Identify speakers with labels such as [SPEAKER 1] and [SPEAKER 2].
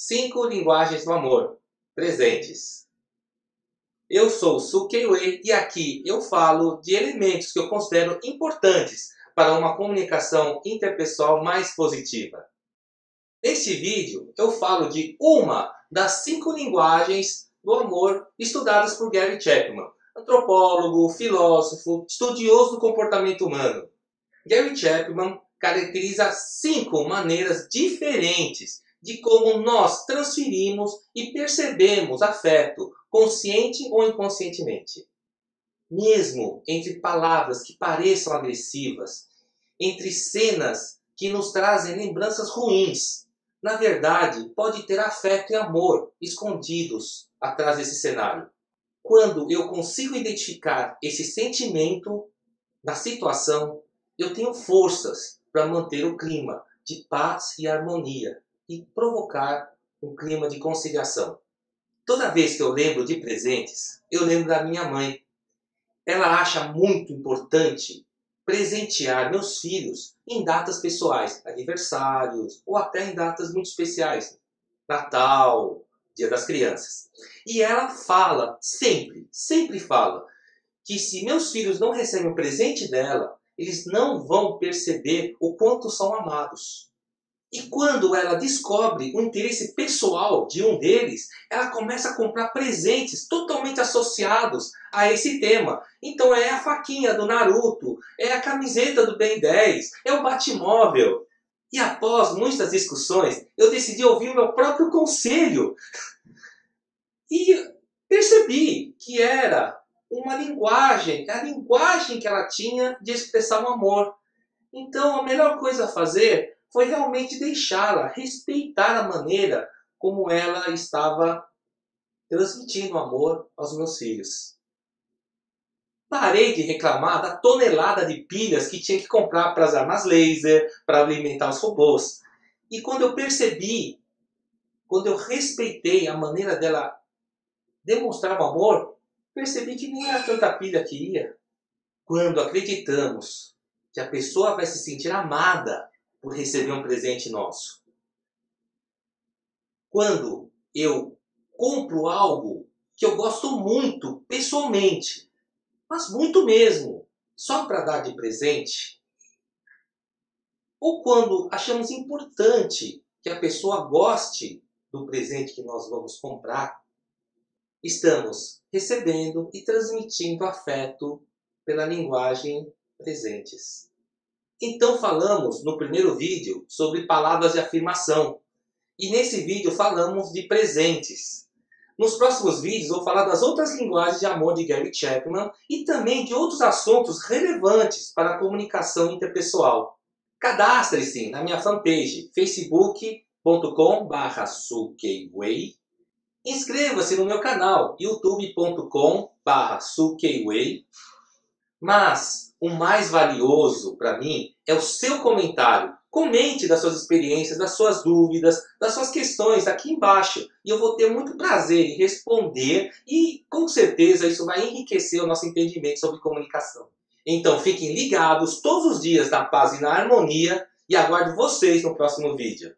[SPEAKER 1] Cinco linguagens do amor presentes. Eu sou Su Keiwei e aqui eu falo de elementos que eu considero importantes para uma comunicação interpessoal mais positiva. Neste vídeo eu falo de uma das cinco linguagens do amor estudadas por Gary Chapman, antropólogo, filósofo, estudioso do comportamento humano. Gary Chapman caracteriza cinco maneiras diferentes de como nós transferimos e percebemos afeto, consciente ou inconscientemente. Mesmo entre palavras que pareçam agressivas, entre cenas que nos trazem lembranças ruins, na verdade, pode ter afeto e amor escondidos atrás desse cenário. Quando eu consigo identificar esse sentimento na situação, eu tenho forças para manter o clima de paz e harmonia e provocar um clima de conciliação. Toda vez que eu lembro de presentes, eu lembro da minha mãe. Ela acha muito importante presentear meus filhos em datas pessoais, aniversários ou até em datas muito especiais, Natal, Dia das Crianças. E ela fala sempre, sempre fala que se meus filhos não recebem o presente dela, eles não vão perceber o quanto são amados. E quando ela descobre o interesse pessoal de um deles, ela começa a comprar presentes totalmente associados a esse tema. Então é a faquinha do Naruto, é a camiseta do Ben 10, é o Batmóvel. E após muitas discussões, eu decidi ouvir o meu próprio conselho. E percebi que era uma linguagem, a linguagem que ela tinha de expressar o amor. Então a melhor coisa a fazer foi realmente deixá-la, respeitar a maneira como ela estava transmitindo amor aos meus filhos. Parei de reclamar da tonelada de pilhas que tinha que comprar para as armas laser, para alimentar os robôs. E quando eu percebi, quando eu respeitei a maneira dela demonstrar o amor, percebi que nem era tanta pilha que ia. Quando acreditamos que a pessoa vai se sentir amada por receber um presente nosso. Quando eu compro algo que eu gosto muito pessoalmente, mas muito mesmo, só para dar de presente, ou quando achamos importante que a pessoa goste do presente que nós vamos comprar, estamos recebendo e transmitindo afeto pela linguagem presentes. Então falamos no primeiro vídeo sobre palavras de afirmação. E nesse vídeo falamos de presentes. Nos próximos vídeos vou falar das outras linguagens de amor de Gary Chapman e também de outros assuntos relevantes para a comunicação interpessoal. Cadastre-se na minha fanpage facebook.com.br sukeiway. Inscreva-se no meu canal youtube.com.br sukeiway. Mas o mais valioso para mim é o seu comentário. Comente das suas experiências, das suas dúvidas, das suas questões aqui embaixo. E eu vou ter muito prazer em responder e com certeza isso vai enriquecer o nosso entendimento sobre comunicação. Então fiquem ligados todos os dias na paz e na harmonia e aguardo vocês no próximo vídeo.